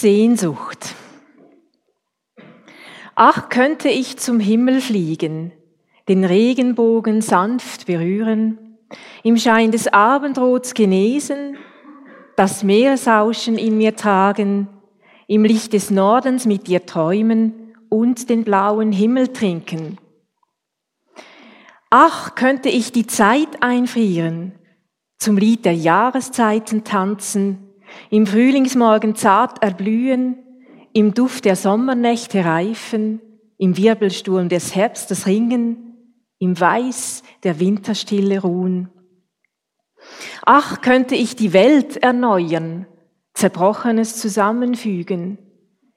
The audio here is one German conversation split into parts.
Sehnsucht. Ach, könnte ich zum Himmel fliegen, den Regenbogen sanft berühren, im Schein des Abendrots genesen, das Meeresauschen in mir tragen, im Licht des Nordens mit dir träumen und den blauen Himmel trinken. Ach, könnte ich die Zeit einfrieren, zum Lied der Jahreszeiten tanzen, im Frühlingsmorgen zart erblühen, im Duft der Sommernächte reifen, im Wirbelsturm des Herbstes ringen, im Weiß der Winterstille ruhen. Ach, könnte ich die Welt erneuern, Zerbrochenes zusammenfügen,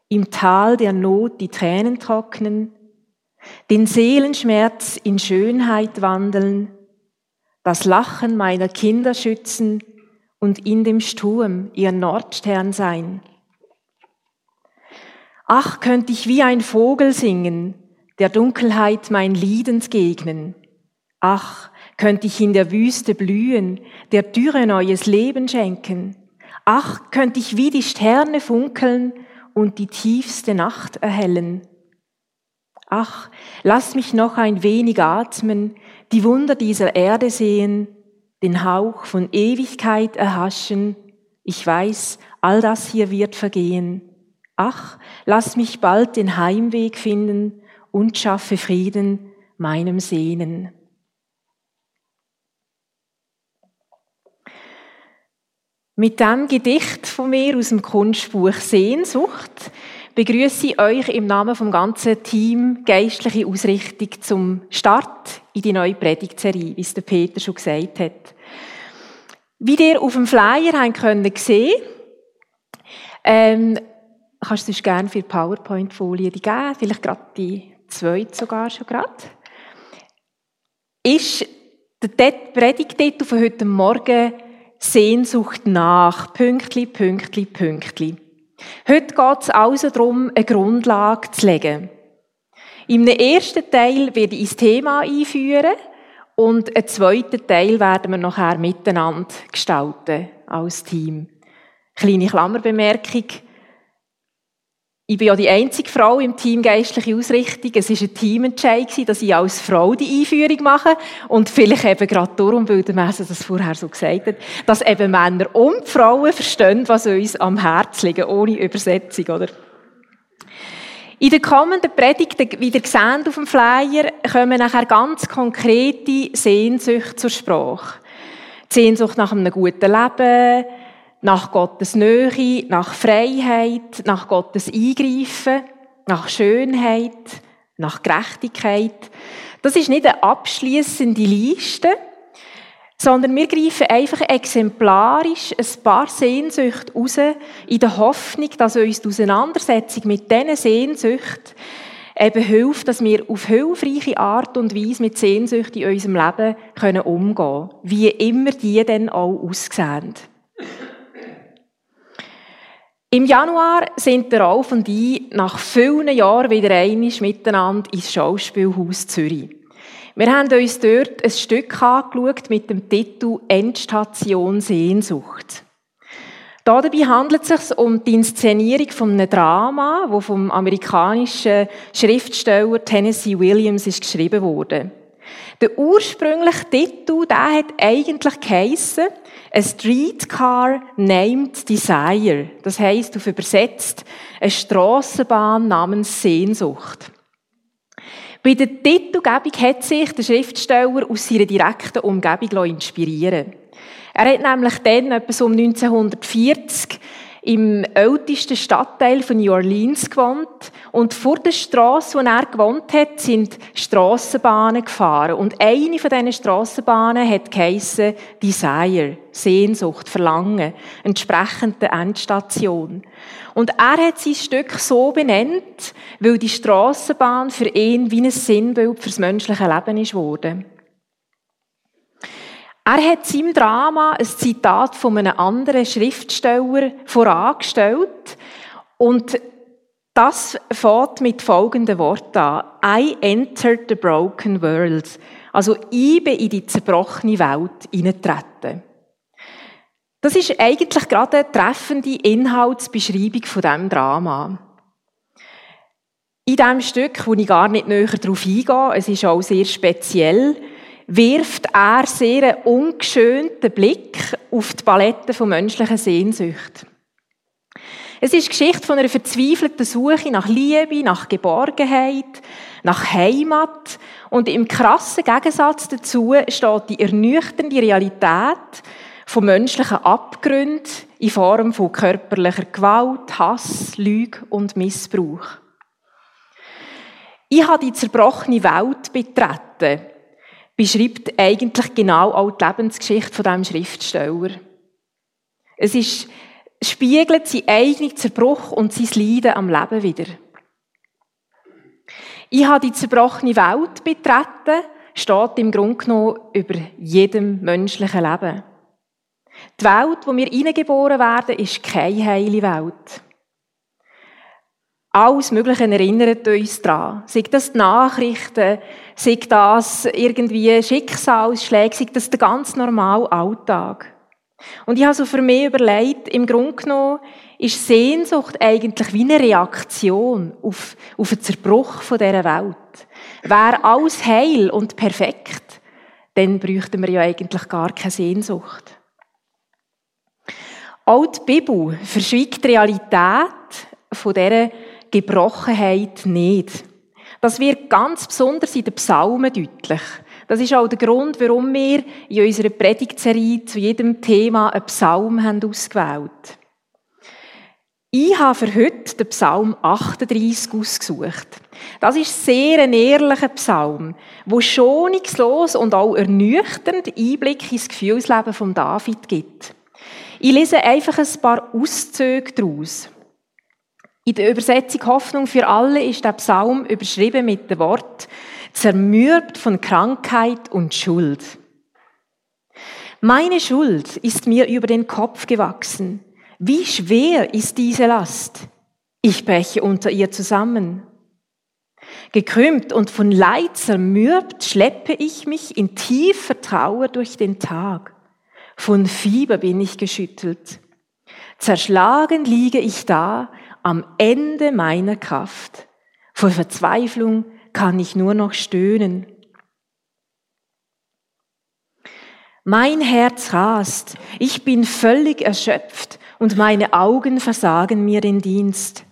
im Tal der Not die Tränen trocknen, den Seelenschmerz in Schönheit wandeln, das Lachen meiner Kinder schützen und in dem Sturm ihr Nordstern sein. Ach, könnte ich wie ein Vogel singen, der Dunkelheit mein Lied entgegnen. Ach, könnte ich in der Wüste blühen, der Dürre neues Leben schenken. Ach, könnte ich wie die Sterne funkeln und die tiefste Nacht erhellen. Ach, lass mich noch ein wenig atmen, die Wunder dieser Erde sehen, den Hauch von Ewigkeit erhaschen. Ich weiß, all das hier wird vergehen. Ach, lass mich bald den Heimweg finden und schaffe Frieden meinem Sehnen. Mit dem Gedicht von mir aus dem Kunstbuch Sehnsucht begrüße ich euch im Namen vom ganzen Team geistliche Ausrichtung zum Start in die neue Predigtserie, wie es der Peter schon gesagt hat. Wie ihr auf dem Flyer haben können sehen, ähm, kannst du gerne für die PowerPoint-Folie geben, vielleicht gerade die zweite sogar schon gerade, ist der Predigtitel von heute Morgen Sehnsucht nach, Pünktli, Pünktli, Pünktli. Heute geht es also darum, eine Grundlage zu legen. Im ersten Teil werde ich ins Thema einführen und einen zweiten Teil werden wir nachher miteinander gestalten als Team. Kleine Klammerbemerkung. Ich bin ja die einzige Frau im Team Geistliche Ausrichtung. Es war ein Teamentscheid, dass ich als Frau die Einführung mache. Und vielleicht eben gerade darum, weil der Messe das vorher so gesagt hat, dass eben Männer und Frauen verstehen, was uns am Herzen liegt, ohne Übersetzung, oder? In den kommenden Predigten, wie ihr seht auf dem Flyer, kommen nachher ganz konkrete Sehnsüchte zur Sprache. Die Sehnsucht nach einem guten Leben, nach Gottes Nähe, nach Freiheit, nach Gottes Eingreifen, nach Schönheit, nach Gerechtigkeit. Das ist nicht eine abschließende Liste, sondern wir greifen einfach exemplarisch ein paar Sehnsüchte raus, in der Hoffnung, dass uns die Auseinandersetzung mit diesen Sehnsüchten eben hilft, dass wir auf hilfreiche Art und Weise mit Sehnsüchten in unserem Leben können umgehen können. Wie immer die dann auch aussehen. Im Januar sind der Ralf und ich nach vielen Jahren wieder einmal miteinander ins Schauspielhaus Zürich. Wir haben uns dort ein Stück angeschaut mit dem Titel Endstation Sehnsucht. Dabei handelt es sich um die Inszenierung von einem Drama, das vom amerikanischen Schriftsteller Tennessee Williams ist geschrieben wurde. Der ursprüngliche Titel, der hat eigentlich geheissen, A Streetcar Named Desire. Das heisst, auf übersetzt, eine Strassenbahn namens Sehnsucht. Bei der Titelgebung hat sich der Schriftsteller aus seiner direkten Umgebung inspirieren. Er hat nämlich dann, etwa um 1940, im ältesten Stadtteil von New Orleans gewohnt und vor der Straße, wo er gewohnt hat, sind Strassenbahnen gefahren und eine von diesen Strassenbahnen hat geheissen Desire, Sehnsucht, Verlangen, entsprechend der Endstation. Und er hat sein Stück so benannt, weil die Strassenbahn für ihn wie ein Sinnbild fürs menschliche Leben ist worden. Er hat seinem Drama ein Zitat von einem anderen Schriftsteller vorangestellt und das fängt mit folgenden Worten an. I entered the broken world. Also ich bin in die zerbrochene Welt hineingetreten. Das ist eigentlich gerade eine treffende Inhaltsbeschreibung von diesem Drama. In diesem Stück, wo ich gar nicht näher darauf eingehe, es ist auch sehr speziell, wirft er sehr einen ungeschönten Blick auf die Palette von menschlichen Sehnsucht. Es ist Geschichte von einer verzweifelten Suche nach Liebe, nach Geborgenheit, nach Heimat und im krassen Gegensatz dazu steht die ernüchternde Realität von menschlichen Abgründen in Form von körperlicher Gewalt, Hass, Lüge und Missbrauch. Ich habe die zerbrochene Welt betreten, beschreibt eigentlich genau auch die Lebensgeschichte von diesem Schriftsteller. Es ist, spiegelt sein eigenen Zerbruch und sein Leiden am Leben wieder. Ich habe die zerbrochene Welt betreten, steht im Grunde genommen über jedem menschlichen Leben. Die Welt, wo wir hineingeboren werden, ist keine heile Welt. Alles Mögliche erinnert uns daran. Sei das die Nachrichten, sei das irgendwie Schicksalsschläge, sei das der ganz normale Alltag. Und ich habe so für mich überlegt, im Grunde genommen ist Sehnsucht eigentlich wie eine Reaktion auf, auf den Zerbruch von dieser Welt. Wäre alles heil und perfekt, dann bräuchten wir ja eigentlich gar keine Sehnsucht. Auch die Bibel verschweigt die Realität von dieser Gebrochenheit nicht. Das wird ganz besonders in den Psalmen deutlich. Das ist auch der Grund, warum wir in unserer Predigtserie zu jedem Thema einen Psalm haben ausgewählt Ich habe für heute den Psalm 38 ausgesucht. Das ist sehr ein ehrlicher Psalm, wo schonungslos und auch ernüchternd Einblick ins Gefühlsleben von David gibt. Ich lese einfach ein paar Auszüge daraus. In der Übersetzung Hoffnung für alle ist der Psalm überschrieben mit dem Wort zermürbt von Krankheit und Schuld. Meine Schuld ist mir über den Kopf gewachsen. Wie schwer ist diese Last? Ich breche unter ihr zusammen. Gekrümmt und von Leid zermürbt schleppe ich mich in tiefer Trauer durch den Tag. Von Fieber bin ich geschüttelt. Zerschlagen liege ich da am Ende meiner Kraft. Vor Verzweiflung kann ich nur noch stöhnen. Mein Herz rast, ich bin völlig erschöpft und meine Augen versagen mir den Dienst.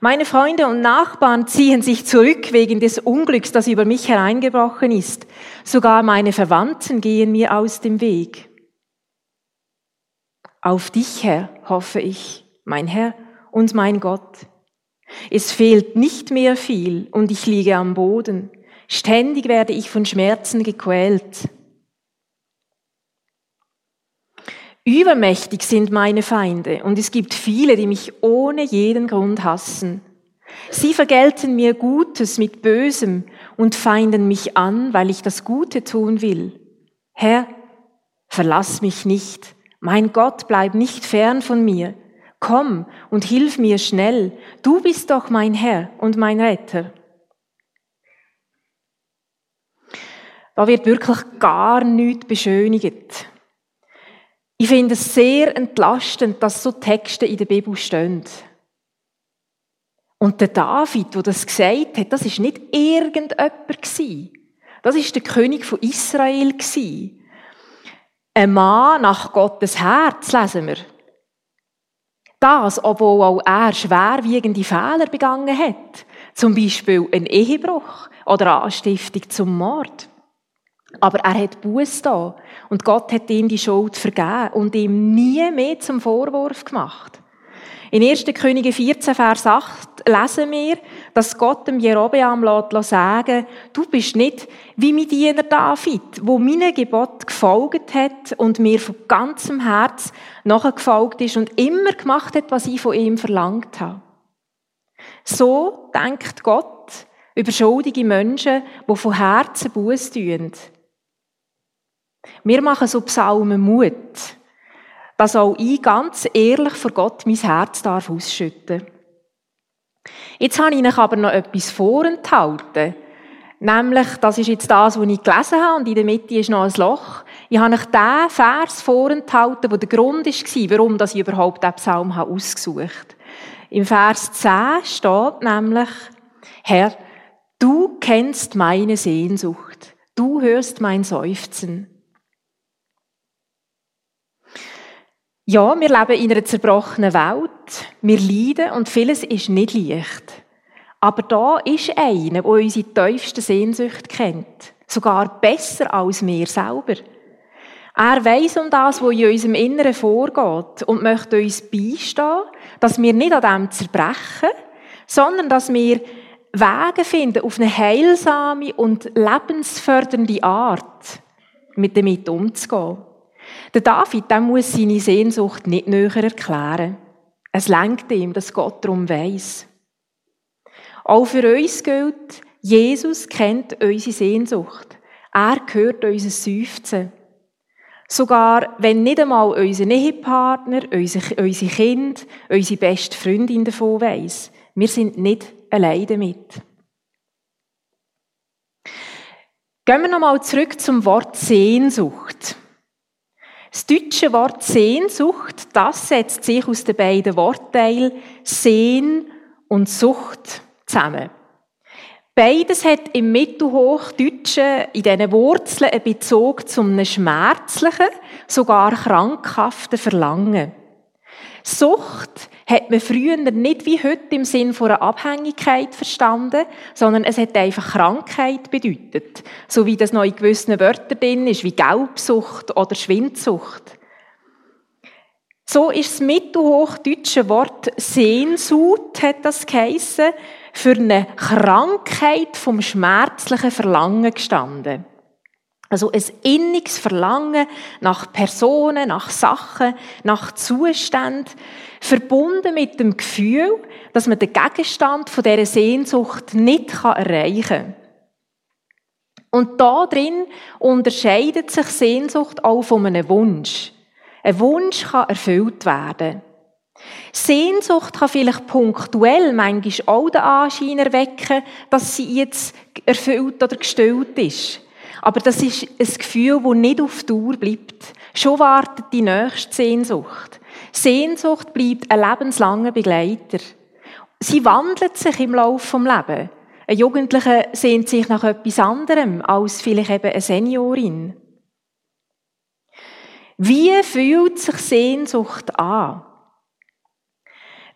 Meine Freunde und Nachbarn ziehen sich zurück wegen des Unglücks, das über mich hereingebrochen ist. Sogar meine Verwandten gehen mir aus dem Weg. Auf dich, Herr, hoffe ich, mein Herr und mein Gott. Es fehlt nicht mehr viel und ich liege am Boden. Ständig werde ich von Schmerzen gequält. Übermächtig sind meine Feinde und es gibt viele, die mich ohne jeden Grund hassen. Sie vergelten mir Gutes mit Bösem und feinden mich an, weil ich das Gute tun will. Herr, verlass mich nicht. Mein Gott, bleib nicht fern von mir. Komm und hilf mir schnell. Du bist doch mein Herr und mein Retter. Da wird wirklich gar nichts beschönigt. Ich finde es sehr entlastend, dass so Texte in der Bibel stehen. Und der David, der das gesagt hat, das ist nicht irgendjemand Das ist der König von Israel ein Mann nach Gottes Herz, lesen wir. Das, obwohl auch er schwerwiegende Fehler begangen hat. Zum Beispiel ein Ehebruch oder Anstiftung zum Mord. Aber er hat Buß da und Gott hat ihm die Schuld vergeben und ihm nie mehr zum Vorwurf gemacht. In 1. Könige 14, Vers 8 lesen wir, dass Gott dem Jerobeam lässt sagen, du bist nicht wie mein Diener David, wo meinem Gebot gefolgt hat und mir von ganzem Herz nachgefolgt ist und immer gemacht hat, was ich von ihm verlangt habe. So denkt Gott über schuldige Menschen, die von Herzen Buß tun. Wir machen so Psalmen Mut dass auch ich ganz ehrlich vor Gott mein Herz darf ausschütten. Jetzt habe ich Ihnen aber noch etwas vorenthalten. Nämlich, das ist jetzt das, was ich gelesen habe, und in der Mitte ist noch ein Loch. Ich habe euch den Vers vorenthalten, der der Grund war, warum ich überhaupt diesen Psalm ausgesucht habe. Im Vers 10 steht nämlich, Herr, du kennst meine Sehnsucht, du hörst mein Seufzen. Ja, wir leben in einer zerbrochenen Welt, wir leiden und vieles ist nicht leicht. Aber da ist einer, der unsere tiefste Sehnsucht kennt. Sogar besser als wir selber. Er weiß um das, was in unserem Inneren vorgeht und möchte uns beistehen, dass wir nicht an dem zerbrechen, sondern dass wir Wege finden auf eine heilsame und lebensfördernde Art, mit damit umzugehen. Der David, der muss seine Sehnsucht nicht näher erklären. Es lenkt ihm, dass Gott darum weiss. Auch für uns gilt, Jesus kennt unsere Sehnsucht. Er hört unser Seufzen. Sogar wenn nicht einmal unser Ehepartner, unsere, unsere Kind, unsere beste Freundin davon weiss. Wir sind nicht allein damit. Gehen wir nochmal zurück zum Wort Sehnsucht. Das deutsche Wort Sehnsucht, das setzt sich aus den beiden Wortteilen Sehn und Sucht zusammen. Beides hat im Mittelhochdeutschen in diesen Wurzeln einen Bezug zum schmerzlichen, sogar krankhaften Verlangen. Sucht hat man früher nicht wie heute im Sinn von einer Abhängigkeit verstanden, sondern es hat einfach Krankheit bedeutet. So wie das noch in gewissen Wörtern drin ist, wie Gelbsucht oder Schwindsucht. So ist das mittelhochdeutsche Wort Sehnsucht, hat das geheissen, für eine Krankheit vom schmerzlichen Verlangen gestanden. Also ein inniges Verlangen nach Personen, nach Sachen, nach Zuständen, verbunden mit dem Gefühl, dass man den Gegenstand von dieser Sehnsucht nicht erreichen kann. Und da drin unterscheidet sich Sehnsucht auch von einem Wunsch. Ein Wunsch kann erfüllt werden. Sehnsucht kann vielleicht punktuell manchmal auch den Anschein erwecken, dass sie jetzt erfüllt oder gestillt ist. Aber das ist ein Gefühl, das nicht auf Dauer bleibt. Schon wartet die nächste Sehnsucht. Sehnsucht bleibt ein lebenslanger Begleiter. Sie wandelt sich im Laufe des Lebens. Ein Jugendlicher sehnt sich nach etwas anderem als vielleicht eben eine Seniorin. Wie fühlt sich Sehnsucht an?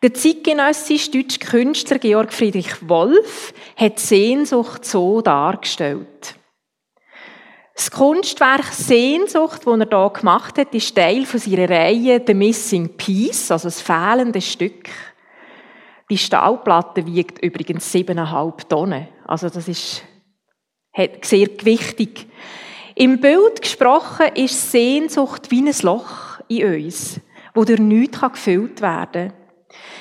Der zeitgenössische deutsche Künstler Georg Friedrich Wolf hat Sehnsucht so dargestellt. Das Kunstwerk Sehnsucht, das er hier gemacht hat, ist Teil von seiner Reihe The Missing Piece, also das fehlende Stück. Die Stahlplatte wiegt übrigens siebeneinhalb Tonnen. Also das ist sehr gewichtig. Im Bild gesprochen ist Sehnsucht wie ein Loch in uns, wo durch nichts gefüllt werden kann.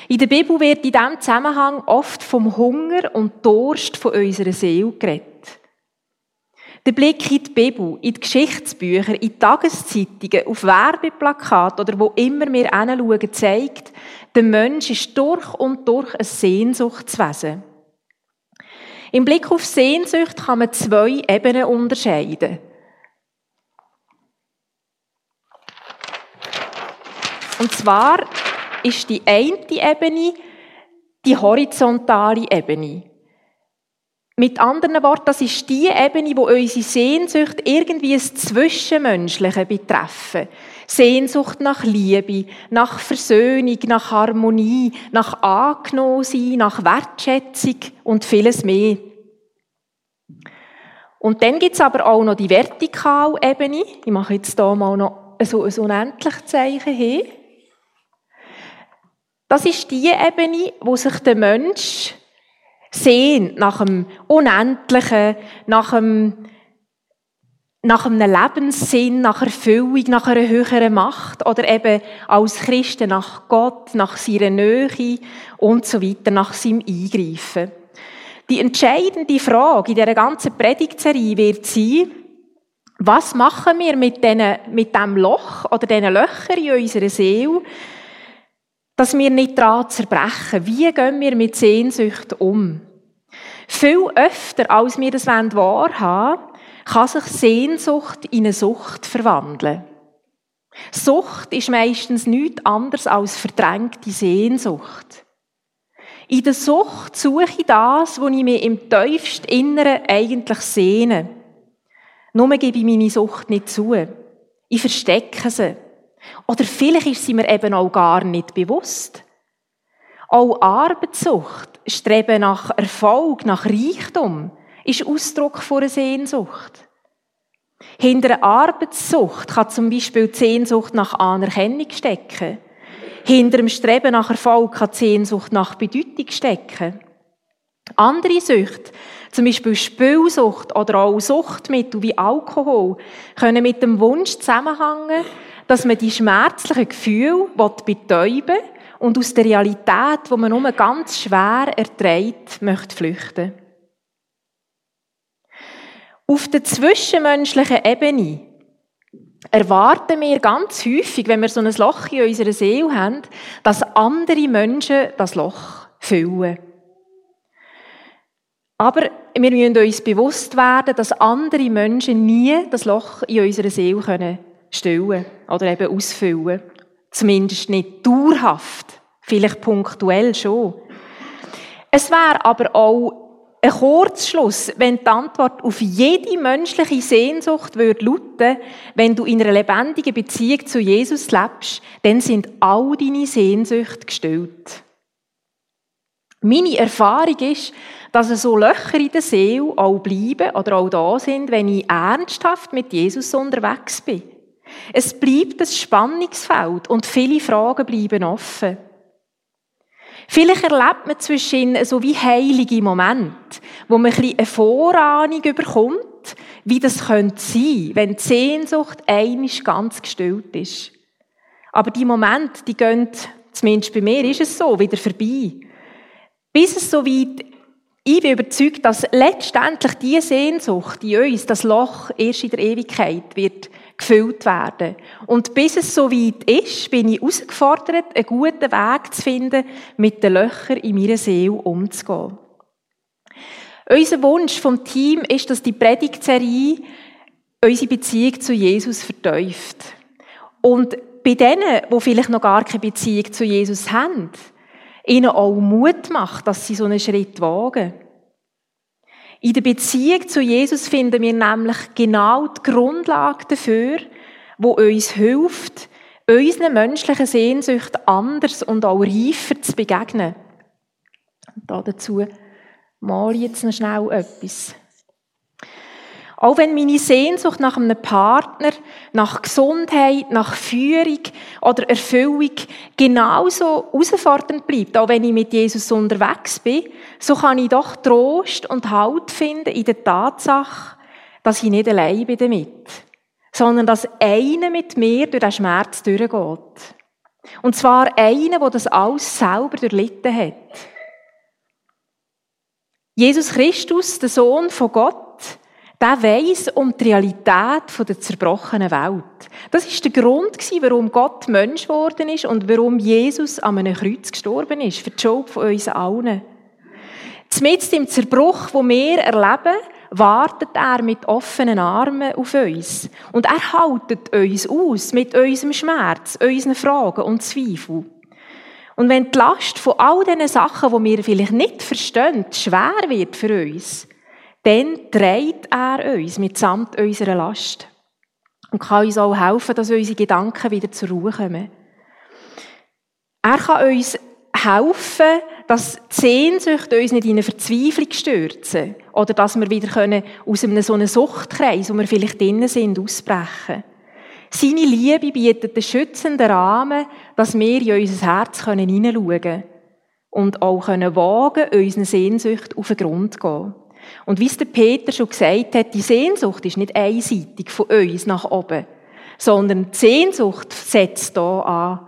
In der Bibel wird in diesem Zusammenhang oft vom Hunger und Durst von unserer Seele geredet. Der Blick in die Bibel, in die Geschichtsbücher, in die Tageszeitungen, auf Werbeplakate oder wo immer wir hinschauen, zeigt, der Mensch ist durch und durch ein Sehnsuchtswesen. Im Blick auf Sehnsucht kann man zwei Ebenen unterscheiden. Und zwar ist die eine Ebene die horizontale Ebene. Mit anderen Worten, das ist die Ebene, wo unsere Sehnsucht irgendwie das Zwischenmenschliche betreffen. Sehnsucht nach Liebe, nach Versöhnung, nach Harmonie, nach Angenommensein, nach Wertschätzung und vieles mehr. Und dann gibt es aber auch noch die vertikale Ebene. Ich mache jetzt hier mal noch so ein unendliches Zeichen hin. Das ist die Ebene, wo sich der Mensch sehen nach dem Unendlichen, nach dem nach einem Lebenssinn, nach Erfüllung, nach einer höheren Macht oder eben als Christen nach Gott, nach seiner Nähe und so weiter, nach seinem Eingreifen. Die entscheidende Frage in dieser ganzen Predigtserie wird sein, was machen wir mit, diesen, mit dem Loch oder diesen Löchern in unserer Seele, dass wir nicht daran zerbrechen. Wie gehen wir mit Sehnsucht um? Viel öfter, als wir das wahrhaben kann sich Sehnsucht in eine Sucht verwandeln. Sucht ist meistens nichts anderes als verdrängte Sehnsucht. In der Sucht suche ich das, was ich mir im tiefsten Inneren eigentlich sehne. Nur gebe ich meine Sucht nicht zu. Ich verstecke sie. Oder vielleicht ist sie mir eben auch gar nicht bewusst. Auch Arbeitssucht, Streben nach Erfolg, nach Reichtum, ist Ausdruck von einer Sehnsucht. Hinter einer Arbeitssucht kann zum Beispiel die Sehnsucht nach Anerkennung stecken. Hinter dem Streben nach Erfolg kann die Sehnsucht nach Bedeutung stecken. Andere Süchte, zum Beispiel Spielsucht oder auch Suchtmittel wie Alkohol, können mit dem Wunsch zusammenhängen, dass man die schmerzlichen Gefühle betäuben und aus der Realität, wo man nur ganz schwer erträgt, möchte flüchten. Auf der zwischenmenschlichen Ebene erwarten wir ganz häufig, wenn wir so ein Loch in unserer Seele haben, dass andere Menschen das Loch füllen. Aber wir müssen uns bewusst werden, dass andere Menschen nie das Loch in unserer Seele können stillen oder eben ausfüllen. Zumindest nicht dauerhaft. Vielleicht punktuell schon. Es wäre aber auch ein Kurzschluss, wenn die Antwort auf jede menschliche Sehnsucht würde lauten, wenn du in einer lebendigen Beziehung zu Jesus lebst, dann sind all deine Sehnsüchte gestillt. Meine Erfahrung ist, dass so Löcher in der Seele auch bleiben oder auch da sind, wenn ich ernsthaft mit Jesus unterwegs bin. Es bleibt ein Spannungsfeld und viele Fragen bleiben offen. Vielleicht erlebt man zwischen so wie heilige Momente, wo man ein eine Vorahnung überkommt, wie das könnte sein, wenn die Sehnsucht einisch ganz gestillt ist. Aber die Momente, die gehen, zumindest bei mir ist es so, wieder vorbei. Bis es so weit, ich bin überzeugt, dass letztendlich die Sehnsucht in uns, das Loch erst in der Ewigkeit wird gefüllt werden. Und bis es so weit ist, bin ich herausgefordert, einen guten Weg zu finden, mit den Löchern in meiner Seele umzugehen. Unser Wunsch vom Team ist, dass die Predigtserie unsere Beziehung zu Jesus verteuft. Und bei denen, die vielleicht noch gar keine Beziehung zu Jesus haben, ihnen auch Mut macht, dass sie so einen Schritt wagen. In der Beziehung zu Jesus finden wir nämlich genau die Grundlage dafür, wo uns hilft, unseren menschlichen Sehnsüchten anders und auch reifer zu begegnen. Und dazu mal jetzt noch schnell etwas. Auch wenn meine Sehnsucht nach einem Partner, nach Gesundheit, nach Führung oder Erfüllung genauso herausfordernd bleibt, auch wenn ich mit Jesus unterwegs bin, so kann ich doch Trost und Halt finden in der Tatsache, dass ich nicht allein bin damit, sondern dass einer mit mir durch den Schmerz durchgeht. Und zwar einer, der das alles selber durchlitten hat. Jesus Christus, der Sohn von Gott, der weiss um die Realität der zerbrochenen Welt. Das ist der Grund, warum Gott Mensch geworden ist und warum Jesus an einem Kreuz gestorben ist, für die Schuld von uns allen. Zumindest im Zerbruch, wo wir erleben, wartet er mit offenen Armen auf uns. Und er haltet uns aus mit unserem Schmerz, unseren Fragen und Zweifeln. Und wenn die Last von all diesen Sachen, die wir vielleicht nicht verstehen, schwer wird für uns, dann trägt er uns mitsamt unserer Last und kann uns auch helfen, dass unsere Gedanken wieder zur Ruhe kommen. Er kann uns helfen, dass die Sehnsucht uns nicht in eine Verzweiflung stürzen oder dass wir wieder können aus einem so einem Suchtkreis, wo wir vielleicht drinnen sind, ausbrechen. Seine Liebe bietet einen schützenden Rahmen, dass wir in unser Herz hineinschauen können und auch können wagen, unseren Sehnsucht auf den Grund zu gehen. Und wie es der Peter schon gesagt hat, die Sehnsucht ist nicht einseitig von uns nach oben, sondern die Sehnsucht setzt da an.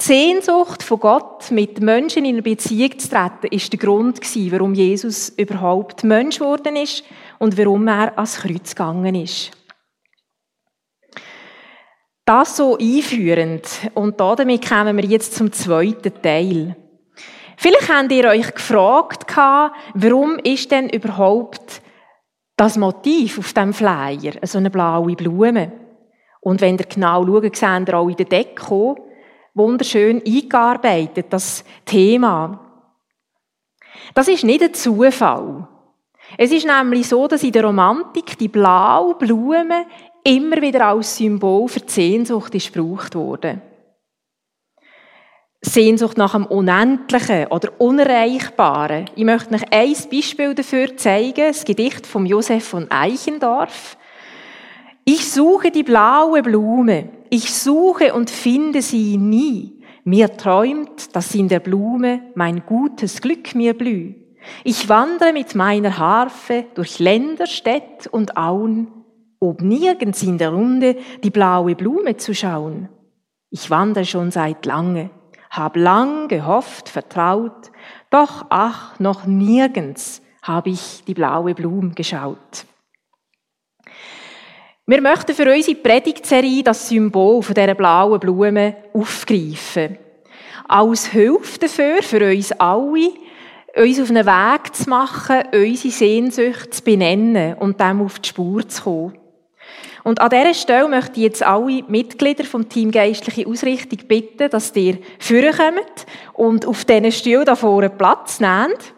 Die Sehnsucht von Gott, mit Menschen in eine Beziehung zu treten, ist der Grund gewesen, warum Jesus überhaupt Mensch geworden ist und warum er ans Kreuz gegangen ist. Das so einführend. Und damit kommen wir jetzt zum zweiten Teil. Vielleicht habt ihr euch gefragt, warum ist denn überhaupt Das Motiv auf dem Flyer, so eine blaue Blume. Und wenn ihr genau schaut, seht ihr auch in der Deko, wunderschön eingearbeitet, das Thema. Das ist nicht ein Zufall. Es ist nämlich so, dass in der Romantik die blaue Blume immer wieder als Symbol für die Sehnsucht gebraucht wurde. Sehnsucht nach dem Unendlichen oder Unerreichbaren. Ich möchte euch ein Beispiel dafür zeigen, das Gedicht von Josef von Eichendorff. Ich suche die blaue Blume, ich suche und finde sie nie. Mir träumt, dass in der Blume mein gutes Glück mir blüht. Ich wandere mit meiner Harfe durch Länder, Städt und Auen, ob nirgends in der Runde die blaue Blume zu schauen. Ich wandere schon seit lange hab lang gehofft, vertraut, doch ach, noch nirgends habe ich die blaue Blume geschaut. Wir möchten für unsere Predigtserie das Symbol von dieser blauen Blume aufgreifen. Als Hilfe dafür, für uns alle, uns auf einen Weg zu machen, unsere Sehnsucht zu benennen und dem auf die Spur zu kommen. Und an dieser Stelle möchte ich jetzt alle Mitglieder vom Team Geistliche Ausrichtung bitten, dass ihr vorkommt und auf diesen Stuhl da vorne Platz nehmt.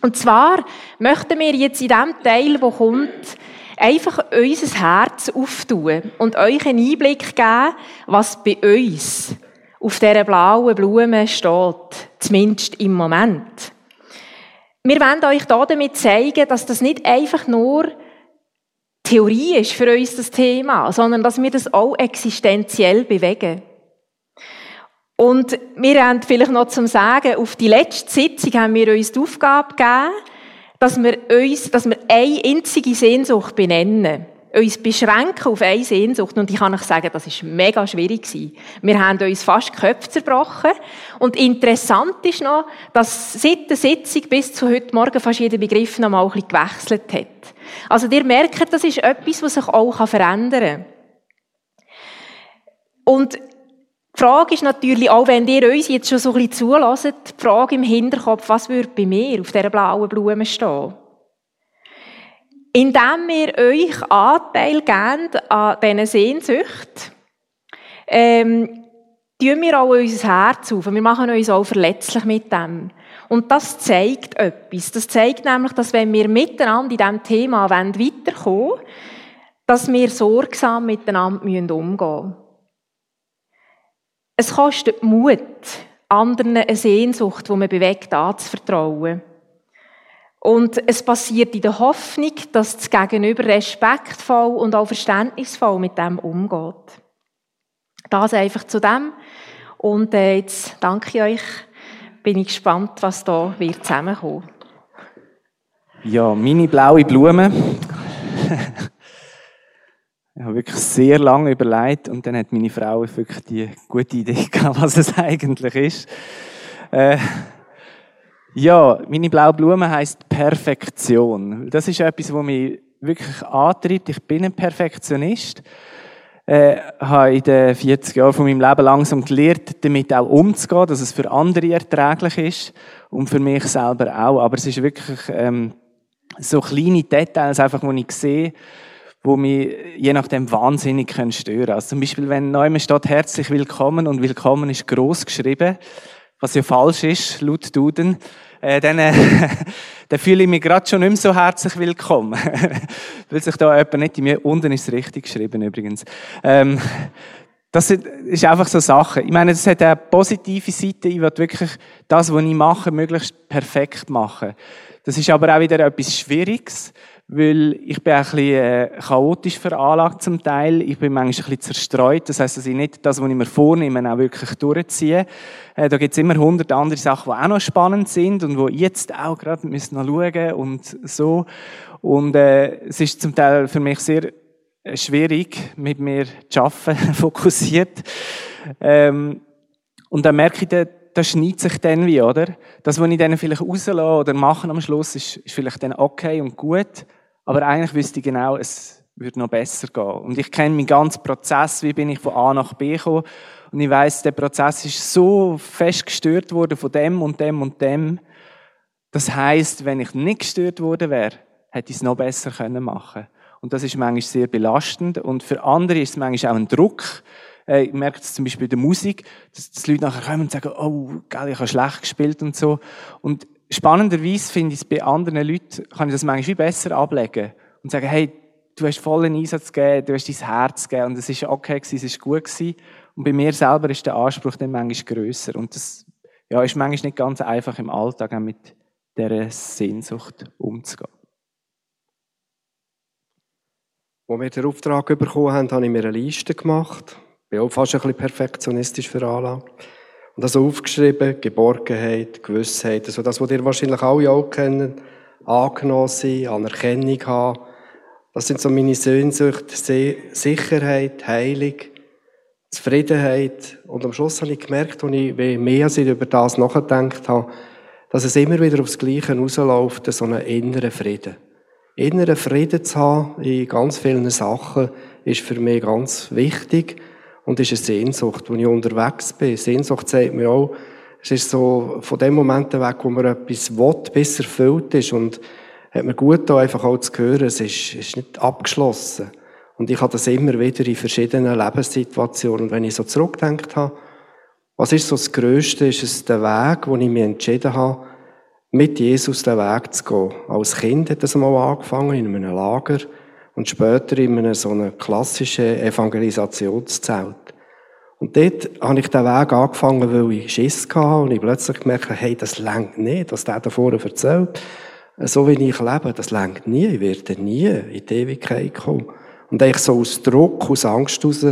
Und zwar möchten wir jetzt in dem Teil, wo kommt, einfach unser Herz auftun und euch einen Einblick geben, was bei uns auf dieser blauen Blume steht. Zumindest im Moment. Wir wollen euch damit zeigen, dass das nicht einfach nur Theorie ist für uns das Thema, sondern dass wir das auch existenziell bewegen. Und wir haben vielleicht noch zum Sagen, auf die letzte Sitzung haben wir uns die Aufgabe gegeben, dass wir uns, dass wir eine einzige Sehnsucht benennen uns beschränken auf eine Sehnsucht. Und ich kann euch sagen, das ist mega schwierig gewesen. Wir haben uns fast die Köpfe zerbrochen. Und interessant ist noch, dass seit der Sitzung bis zu heute Morgen fast jeder Begriff noch mal ein bisschen gewechselt hat. Also ihr merkt, das ist etwas, was sich auch verändern kann. Und die Frage ist natürlich, auch wenn ihr uns jetzt schon so ein bisschen zulässt, die Frage im Hinterkopf, was würde bei mir auf dieser blauen Blume stehen? Indem wir euch Anteil geben an diesen Sehnsucht, ähm, tun wir auch unser Herz auf. Wir machen uns auch verletzlich mit dem. Und das zeigt etwas. Das zeigt nämlich, dass wenn wir miteinander in diesem Thema weiterkommen wollen, dass wir sorgsam miteinander umgehen müssen. Es kostet Mut, anderen eine Sehnsucht, die man bewegt, anzuvertrauen. Und es passiert in der Hoffnung, dass das Gegenüber respektvoll und auch verständnisvoll mit dem umgeht. Das einfach zu dem. Und äh, jetzt danke ich euch. Bin ich gespannt, was da wird zusammenkommen. Ja, meine blaue Blume. ich habe wirklich sehr lange überlegt und dann hat meine Frau wirklich die gute Idee gehabt, was es eigentlich ist. Äh, ja, meine blaue Blume heißt Perfektion. Das ist etwas, was mich wirklich antreibt. Ich bin ein Perfektionist. Äh, habe in den 40 Jahren von meinem Leben langsam gelernt, damit auch umzugehen, dass es für andere erträglich ist und für mich selber auch. Aber es ist wirklich ähm, so kleine Details, einfach, wo ich sehe, wo mich je nachdem wahnsinnig können stören. Also zum Beispiel, wenn neu steht herzlich willkommen und willkommen ist groß geschrieben, was ja falsch ist, laut Duden, äh, dann, äh, dann fühle ich mich gerade schon nicht mehr so herzlich willkommen. Weil sich da jemand nicht in mir, unten ist es richtig geschrieben übrigens. Ähm, das ist einfach so Sache. Ich meine, das hat eine positive Seite. Ich will wirklich das, was ich mache, möglichst perfekt machen. Das ist aber auch wieder etwas Schwieriges weil ich bin ein bisschen äh, chaotisch veranlagt zum Teil. Ich bin manchmal ein bisschen zerstreut. Das heisst, dass ich nicht das, was ich mir vornehme, auch wirklich durchziehe. Äh, da gibt es immer hundert andere Sachen, die auch noch spannend sind und wo jetzt auch gerade noch schauen und so. Und äh, es ist zum Teil für mich sehr äh, schwierig, mit mir zu arbeiten, fokussiert. Ähm, und dann merke ich, dann, das schneidet sich dann wie, oder? Das, was ich dann vielleicht rauslasse oder machen am Schluss, ist, ist vielleicht dann okay und gut. Aber eigentlich wüsste ich genau, es würde noch besser gehen. Und ich kenne meinen ganzen Prozess, wie bin ich von A nach B gekommen. Und ich weiß, der Prozess ist so fest gestört worden von dem und dem und dem. Das heißt, wenn ich nicht gestört worden wäre, hätte ich es noch besser können machen Und das ist manchmal sehr belastend. Und für andere ist es manchmal auch ein Druck. Äh, ich merke es zum Beispiel bei der Musik, dass, die Leute nachher kommen und sagen, oh, geil, ich habe schlecht gespielt und so. Und spannenderweise finde ich es bei anderen Leuten, kann ich das manchmal viel besser ablegen und sagen, hey, du hast vollen Einsatz gegeben, du hast dein Herz gegeben und es ist okay gewesen, es ist gut gewesen. Und bei mir selber ist der Anspruch dann manchmal grösser. Und das, ja, ist manchmal nicht ganz einfach im Alltag mit dieser Sehnsucht umzugehen. Als wir den Auftrag bekommen haben, habe ich mir eine Liste gemacht. Bin auch fast ein bisschen perfektionistisch für Anlagen. Und das aufgeschrieben, Geborgenheit, Gewissheit, also das, was ihr wahrscheinlich alle auch kennen, angenommen sein, Anerkennung haben. Das sind so meine Sehnsüchte, Sicherheit, Heilung, Zufriedenheit. Und am Schluss habe ich gemerkt, als ich mehr als ich über das nachgedacht habe, dass es immer wieder aufs Gleiche rausläuft, so einen inneren Frieden. Inneren Frieden zu haben in ganz vielen Sachen ist für mich ganz wichtig und ist eine Sehnsucht, wo ich unterwegs bin. Sehnsucht sagt mir auch, es ist so von dem Moment weg, wo man etwas will, bis erfüllt ist und hat mir gut da einfach auch zu hören, es ist, ist nicht abgeschlossen. Und ich habe das immer wieder in verschiedenen Lebenssituationen. Und wenn ich so zurückgedacht habe, was ist so das Größte? Ist es der Weg, wo ich mich entschieden habe, mit Jesus den Weg zu gehen. Als Kind hat das mal angefangen, in einem Lager und später in einem so einem klassischen Evangelisationszelt. Und dort habe ich den Weg angefangen, weil ich Schiss hatte und ich plötzlich gemerkt habe, hey, das längt nicht, was der da vorne erzählt. So wie ich lebe, das längt nie. Ich werde nie in die Ewigkeit kommen. Und eigentlich so aus Druck, aus Angst heraus,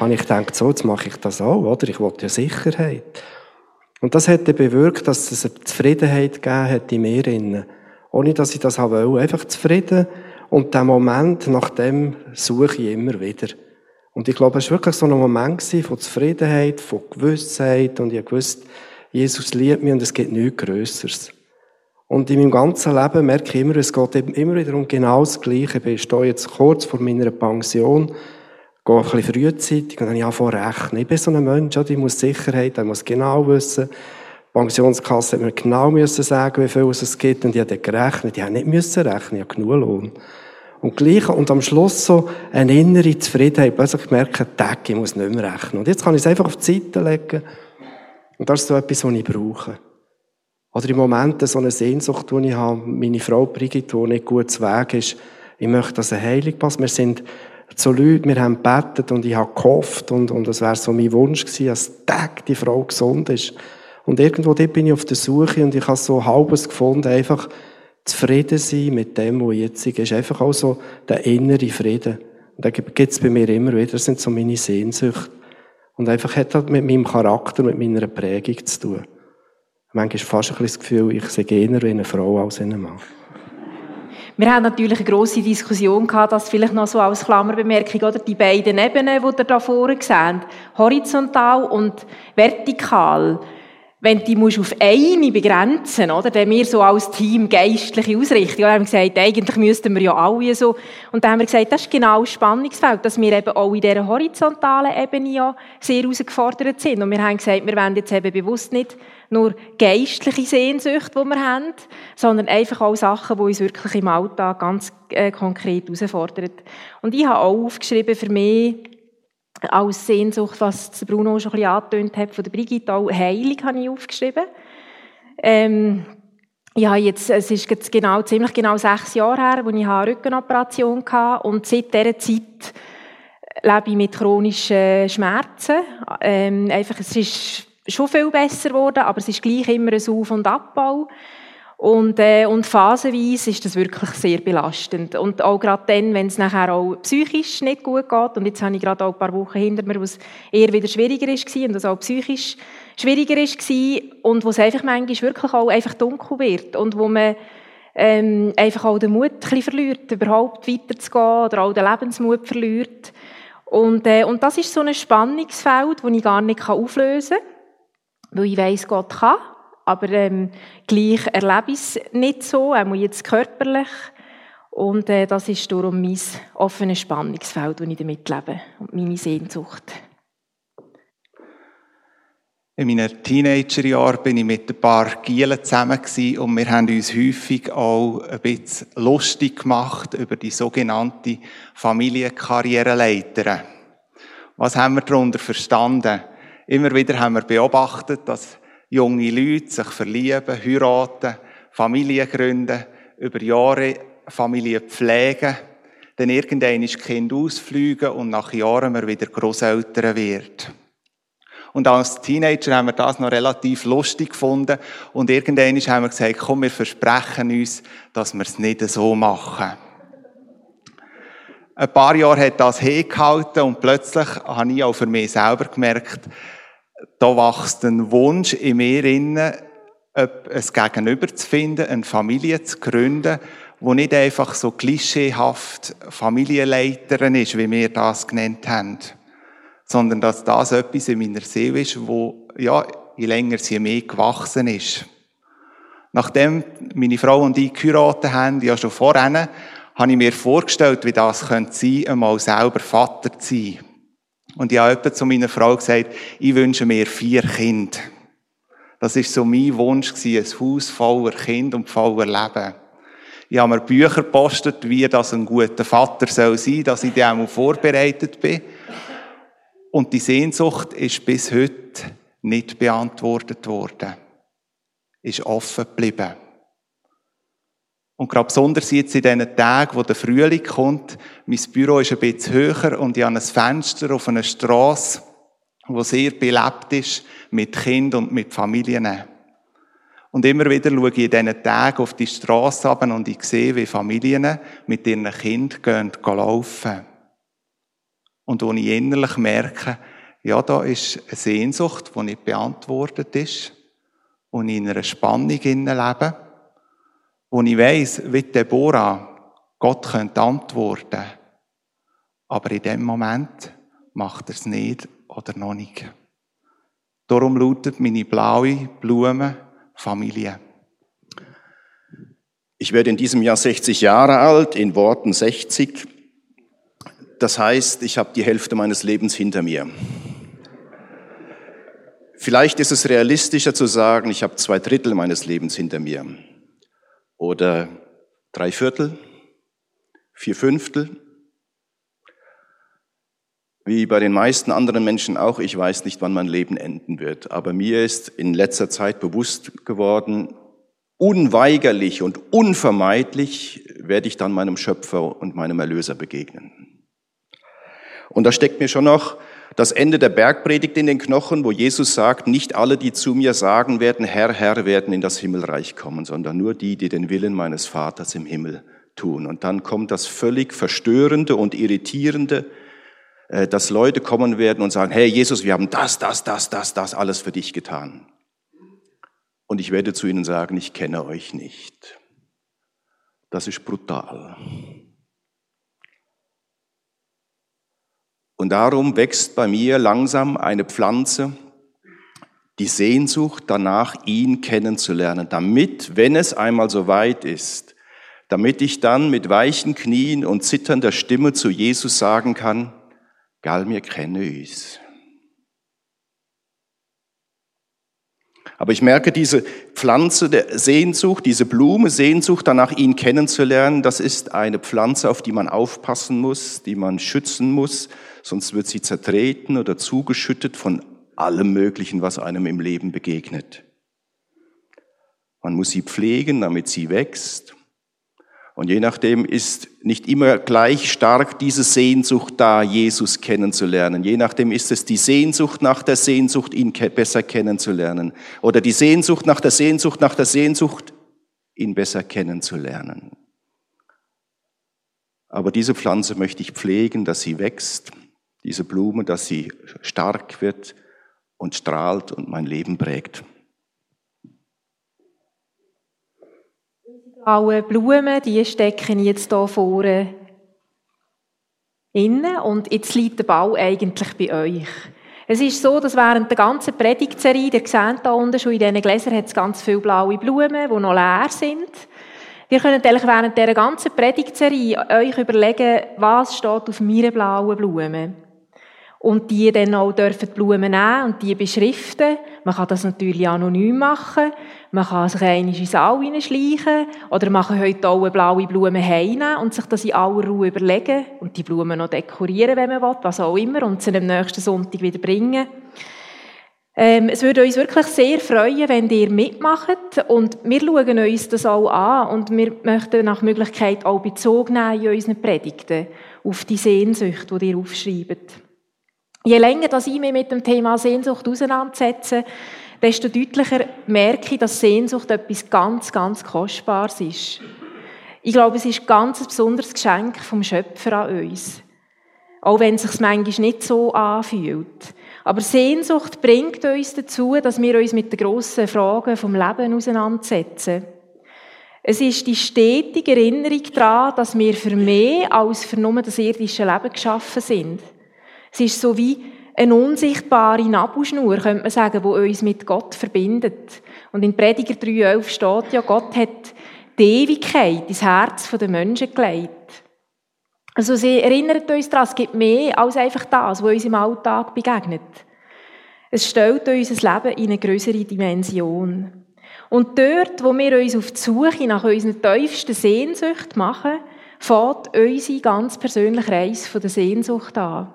habe ich gedacht, so, jetzt mache ich das auch, oder? Ich wollte ja Sicherheit. Und das hat bewirkt, dass es eine Zufriedenheit gegeben hat in mir. Ohne, dass ich das wollte. Einfach zufrieden. Und der Moment, nach dem suche ich immer wieder. Und ich glaube, es war wirklich so ein Moment von Zufriedenheit, von Gewissheit. Und ich wusste, Jesus liebt mich und es gibt nichts Größeres. Und in meinem ganzen Leben merke ich immer, es geht eben immer wieder um genau das Gleiche. Ich stehe jetzt kurz vor meiner Pension, gehe ein bisschen frühzeitig und dann habe ich angefangen rechnen. Ich bin so ein Mensch, ich muss Sicherheit, ich muss genau wissen. Die Pensionskasse hat mir genau müssen sagen, wie viel es gibt. Und ich habe gerechnet. Ich habe nicht müssen rechnen, ich habe genug Lohn. Und gleich, und am Schluss so eine innere Zufriedenheit. Plötzlich gemerkt, Tag, ich muss nicht mehr rechnen. Und jetzt kann ich es einfach auf die Seite legen. Und das ist so etwas, was ich brauche. Oder im Moment so eine Sehnsucht, die ich habe, meine Frau Brigitte, die nicht gut zu Weg ist, ich möchte, dass eine Heilung passt. Wir sind so Leute, wir haben gebetet und ich habe gehofft und, und das wäre so mein Wunsch gewesen, dass die Frau gesund ist. Und irgendwo dort bin ich auf der Suche und ich habe so halbes gefunden, einfach zufrieden sein mit dem, was jetzt ist. Einfach auch so der innere Frieden. Und da gibt es bei mir immer wieder, das sind so meine Sehnsüchte. Und einfach hat das mit meinem Charakter, mit meiner Prägung zu tun. Manchmal fast ein bisschen das Gefühl, ich sehe eher wie eine Frau als ein Mann. Wir haben natürlich eine grosse Diskussion gehabt, das vielleicht noch so als Klammerbemerkung, oder die beiden Ebenen, die ihr da vorne seht, horizontal und vertikal, wenn die musst auf eine begrenzen, oder, dann wir so als Team geistliche Ausrichtung, oder, haben wir gesagt, eigentlich müssten wir ja alle so, und dann haben wir gesagt, das ist genau das Spannungsfeld, dass wir eben auch in dieser horizontalen Ebene ja sehr herausgefordert sind. Und wir haben gesagt, wir wollen jetzt eben bewusst nicht nur geistliche Sehnsucht, die wir haben, sondern einfach auch Sachen, die uns wirklich im Alltag ganz äh, konkret herausfordern. Und ich habe auch aufgeschrieben für mich, als Sehnsucht, was Bruno schon ein bisschen angetönt hat, von der Brigitte, auch Heilung habe ich aufgeschrieben. Ähm, ja, jetzt, es ist jetzt genau, ziemlich genau sechs Jahre her, als ich eine Rückenoperation hatte und seit dieser Zeit lebe ich mit chronischen Schmerzen. Ähm, einfach, es ist schon viel besser geworden, aber es ist gleich immer ein Auf- und Abbau. Und, äh, und phasenweise ist das wirklich sehr belastend. Und auch gerade dann, wenn es nachher auch psychisch nicht gut geht, und jetzt habe ich gerade auch ein paar Wochen hinter mir, wo es eher wieder schwieriger ist und es auch psychisch schwieriger ist und wo es einfach manchmal wirklich auch einfach dunkel wird und wo man ähm, einfach auch den Mut ein bisschen verliert, überhaupt weiterzugehen oder auch den Lebensmut verliert. Und, äh, und das ist so ein Spannungsfeld, das ich gar nicht auflösen kann, weil ich weiss, Gott kann aber ähm, gleich erlebe ich es nicht so, auch jetzt körperlich. Und äh, das ist darum mein offenes Spannungsfeld, das ich damit lebe und meine Sehnsucht. In meinen Teenagerjahren bin ich mit ein paar Gielen zusammen und wir haben uns häufig auch ein bisschen lustig gemacht über die sogenannte Familienkarriereleiter. Was haben wir darunter verstanden? Immer wieder haben wir beobachtet, dass junge Leute sich verlieben, heiraten, Familien gründen, über Jahre Familie pflegen, dann irgendwann ist Kind ausfliegen und nach Jahren man wieder Großeltern wird. Und als Teenager haben wir das noch relativ lustig gefunden. Und irgendwann haben wir gesagt, komm, wir versprechen uns, dass wir es nicht so machen. Ein paar Jahre hat das hergehalten und plötzlich habe ich auch für mich selber gemerkt, da wächst ein Wunsch in mir innen, ein Gegenüber zu finden, eine Familie zu gründen, wo nicht einfach so klischeehaft Familienleiterin ist, wie wir das genannt haben sondern dass das etwas in meiner Seele ist, wo, ja, je länger sie mehr gewachsen ist. Nachdem meine Frau und ich geheiratet haben, ja schon vorher, habe ich mir vorgestellt, wie das könnte sein, einmal selber Vater zu sein. Und ich habe zu meiner Frau gesagt, ich wünsche mir vier Kinder. Das ist so mein Wunsch gewesen, ein Haus voller Kind und voller Leben. Ich habe mir Bücher gepostet, wie das ein guter Vater soll sein, dass ich dem vorbereitet bin. Und die Sehnsucht ist bis heute nicht beantwortet worden. Ist offen geblieben. Und gerade besonders jetzt in diesen Tagen, wo der Frühling kommt, mein Büro ist ein bisschen höher und ich habe ein Fenster auf einer Straße, wo sehr belebt ist mit Kindern und mit Familien. Und immer wieder schaue ich in diesen Tagen auf die Straße und ich sehe, wie Familien mit ihren Kindern gehen, laufen. Und wo ich innerlich merke, ja, da ist eine Sehnsucht, die nicht beantwortet ist, ich in einer Spannung lebe, wo ich weiss, wie Deborah, Gott könnte antworten. Aber in dem Moment macht er es nicht oder noch nicht. Darum lautet meine blaue Blume Familie. Ich werde in diesem Jahr 60 Jahre alt, in Worten 60. Das heißt, ich habe die Hälfte meines Lebens hinter mir. Vielleicht ist es realistischer zu sagen, ich habe zwei Drittel meines Lebens hinter mir. Oder drei Viertel, vier Fünftel. Wie bei den meisten anderen Menschen auch, ich weiß nicht, wann mein Leben enden wird. Aber mir ist in letzter Zeit bewusst geworden, unweigerlich und unvermeidlich werde ich dann meinem Schöpfer und meinem Erlöser begegnen. Und da steckt mir schon noch das Ende der Bergpredigt in den Knochen, wo Jesus sagt, nicht alle, die zu mir sagen werden, Herr, Herr, werden in das Himmelreich kommen, sondern nur die, die den Willen meines Vaters im Himmel tun. Und dann kommt das völlig verstörende und irritierende, äh, dass Leute kommen werden und sagen, hey Jesus, wir haben das, das, das, das, das alles für dich getan. Und ich werde zu ihnen sagen, ich kenne euch nicht. Das ist brutal. Und darum wächst bei mir langsam eine Pflanze, die Sehnsucht danach, ihn kennenzulernen, damit, wenn es einmal so weit ist, damit ich dann mit weichen Knien und zitternder Stimme zu Jesus sagen kann, Gal mir kenne ich's. Aber ich merke, diese Pflanze der Sehnsucht, diese Blume, Sehnsucht danach, ihn kennenzulernen, das ist eine Pflanze, auf die man aufpassen muss, die man schützen muss, sonst wird sie zertreten oder zugeschüttet von allem Möglichen, was einem im Leben begegnet. Man muss sie pflegen, damit sie wächst. Und je nachdem ist nicht immer gleich stark diese Sehnsucht da, Jesus kennenzulernen. Je nachdem ist es die Sehnsucht nach der Sehnsucht, ihn besser kennenzulernen. Oder die Sehnsucht nach der Sehnsucht nach der Sehnsucht, ihn besser kennenzulernen. Aber diese Pflanze möchte ich pflegen, dass sie wächst diese Blume, dass sie stark wird und strahlt und mein Leben prägt. Blaue Blumen, die stecken jetzt hier vorne innen und jetzt liegt der Bau eigentlich bei euch. Es ist so, dass während der ganzen Predigtserie, ihr seht hier unten schon in diesen Gläsern, hat es ganz viele blaue Blumen, die noch leer sind. Ihr könnt eigentlich während dieser ganzen Predigtserie euch überlegen, was steht auf meiner blauen Blume und die dann auch dürfen die Blumen nehmen und die beschriften, Man kann das natürlich anonym machen. Man kann sich einmal in den Saal hineinschleichen. Oder man kann heute auch blaue Blume heimnehmen und sich das in aller Ruhe überlegen. Und die Blumen noch dekorieren, wenn man will, was auch immer. Und sie am nächsten Sonntag wieder bringen. Ähm, es würde uns wirklich sehr freuen, wenn ihr mitmacht. Und wir schauen uns das auch an. Und wir möchten nach Möglichkeit auch Bezug nehmen in unseren Predigten auf die Sehnsucht, die ihr aufschreibt. Je länger dass ich mich mit dem Thema Sehnsucht auseinandersetze, desto deutlicher merke ich, dass Sehnsucht etwas ganz, ganz Kostbares ist. Ich glaube, es ist ein ganz besonderes Geschenk vom Schöpfer an uns. Auch wenn es sich manchmal nicht so anfühlt. Aber Sehnsucht bringt uns dazu, dass wir uns mit den grossen Fragen vom Leben auseinandersetzen. Es ist die stetige Erinnerung daran, dass wir für mehr als für nur das irdische Leben geschaffen sind. Es ist so wie eine unsichtbare Nabelschnur, könnte man sagen, die uns mit Gott verbindet. Und in Prediger 3,11 steht ja, Gott hat die Ewigkeit ins Herz der Menschen gelegt. Also sie erinnert uns daran, es gibt mehr als einfach das, was uns im Alltag begegnet. Es stellt unser Leben in eine größere Dimension. Und dort, wo wir uns auf die Suche nach unseren tiefsten Sehnsucht machen, fährt unsere ganz persönliche Reise von der Sehnsucht an.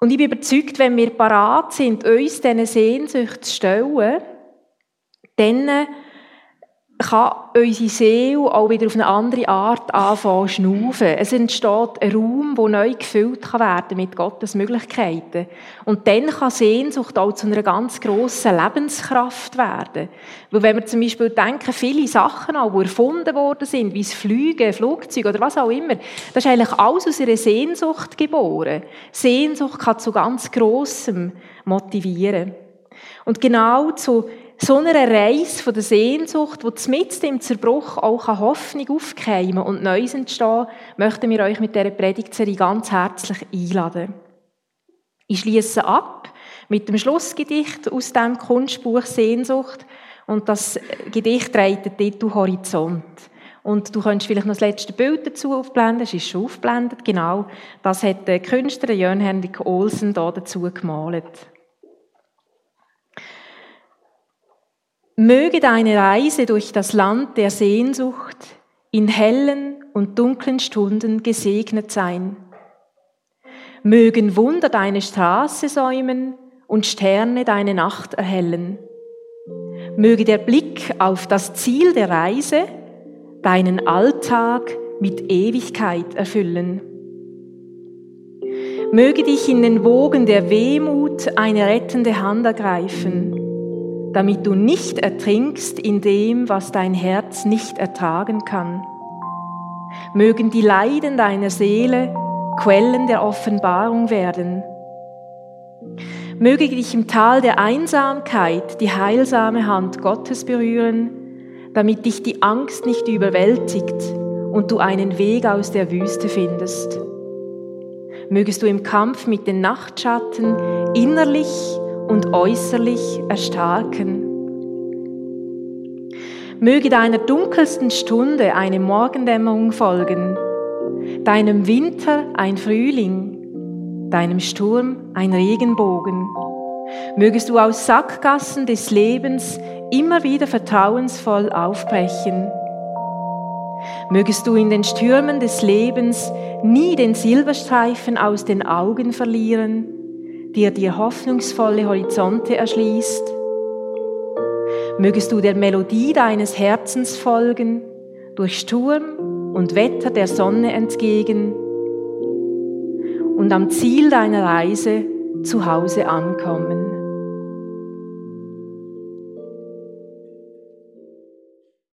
Und ich bin überzeugt, wenn wir parat sind, uns diesen Sehnsucht zu stellen, dann kann unsere Seele auch wieder auf eine andere Art anfangen zu schnaufen. Es entsteht ein Raum, der neu gefüllt kann werden mit Gottes Möglichkeiten. Und dann kann Sehnsucht auch zu einer ganz grossen Lebenskraft werden. Weil wenn wir zum Beispiel denken, viele Sachen auch, die erfunden worden sind, wie das Fliegen, Flugzeug oder was auch immer, das ist eigentlich alles aus einer Sehnsucht geboren. Sehnsucht kann zu ganz Grossem motivieren. Und genau zu so einer Reise von der Sehnsucht, die mitten im Zerbruch auch Hoffnung aufkeimen und Neues entstehen, möchten wir euch mit dieser Predigtserie ganz herzlich einladen. Ich schließe ab mit dem Schlussgedicht aus dem Kunstbuch Sehnsucht und das Gedicht trägt den Titel Horizont. Und du kannst vielleicht noch das letzte Bild dazu aufblenden, es ist schon aufgeblendet, genau. Das hat der Künstler Jörn Henrik Olsen da dazu gemalt. Möge deine Reise durch das Land der Sehnsucht in hellen und dunklen Stunden gesegnet sein. Mögen Wunder deine Straße säumen und Sterne deine Nacht erhellen. Möge der Blick auf das Ziel der Reise deinen Alltag mit Ewigkeit erfüllen. Möge dich in den Wogen der Wehmut eine rettende Hand ergreifen damit du nicht ertrinkst in dem, was dein Herz nicht ertragen kann. Mögen die Leiden deiner Seele Quellen der Offenbarung werden. Möge dich im Tal der Einsamkeit die heilsame Hand Gottes berühren, damit dich die Angst nicht überwältigt und du einen Weg aus der Wüste findest. Mögest du im Kampf mit den Nachtschatten innerlich und äußerlich erstarken. Möge deiner dunkelsten Stunde eine Morgendämmerung folgen, deinem Winter ein Frühling, deinem Sturm ein Regenbogen. Mögest du aus Sackgassen des Lebens immer wieder vertrauensvoll aufbrechen. Mögest du in den Stürmen des Lebens nie den Silberstreifen aus den Augen verlieren, dir dir hoffnungsvolle Horizonte erschließt. Mögest du der Melodie deines Herzens folgen, durch Sturm und Wetter der Sonne entgegen und am Ziel deiner Reise zu Hause ankommen.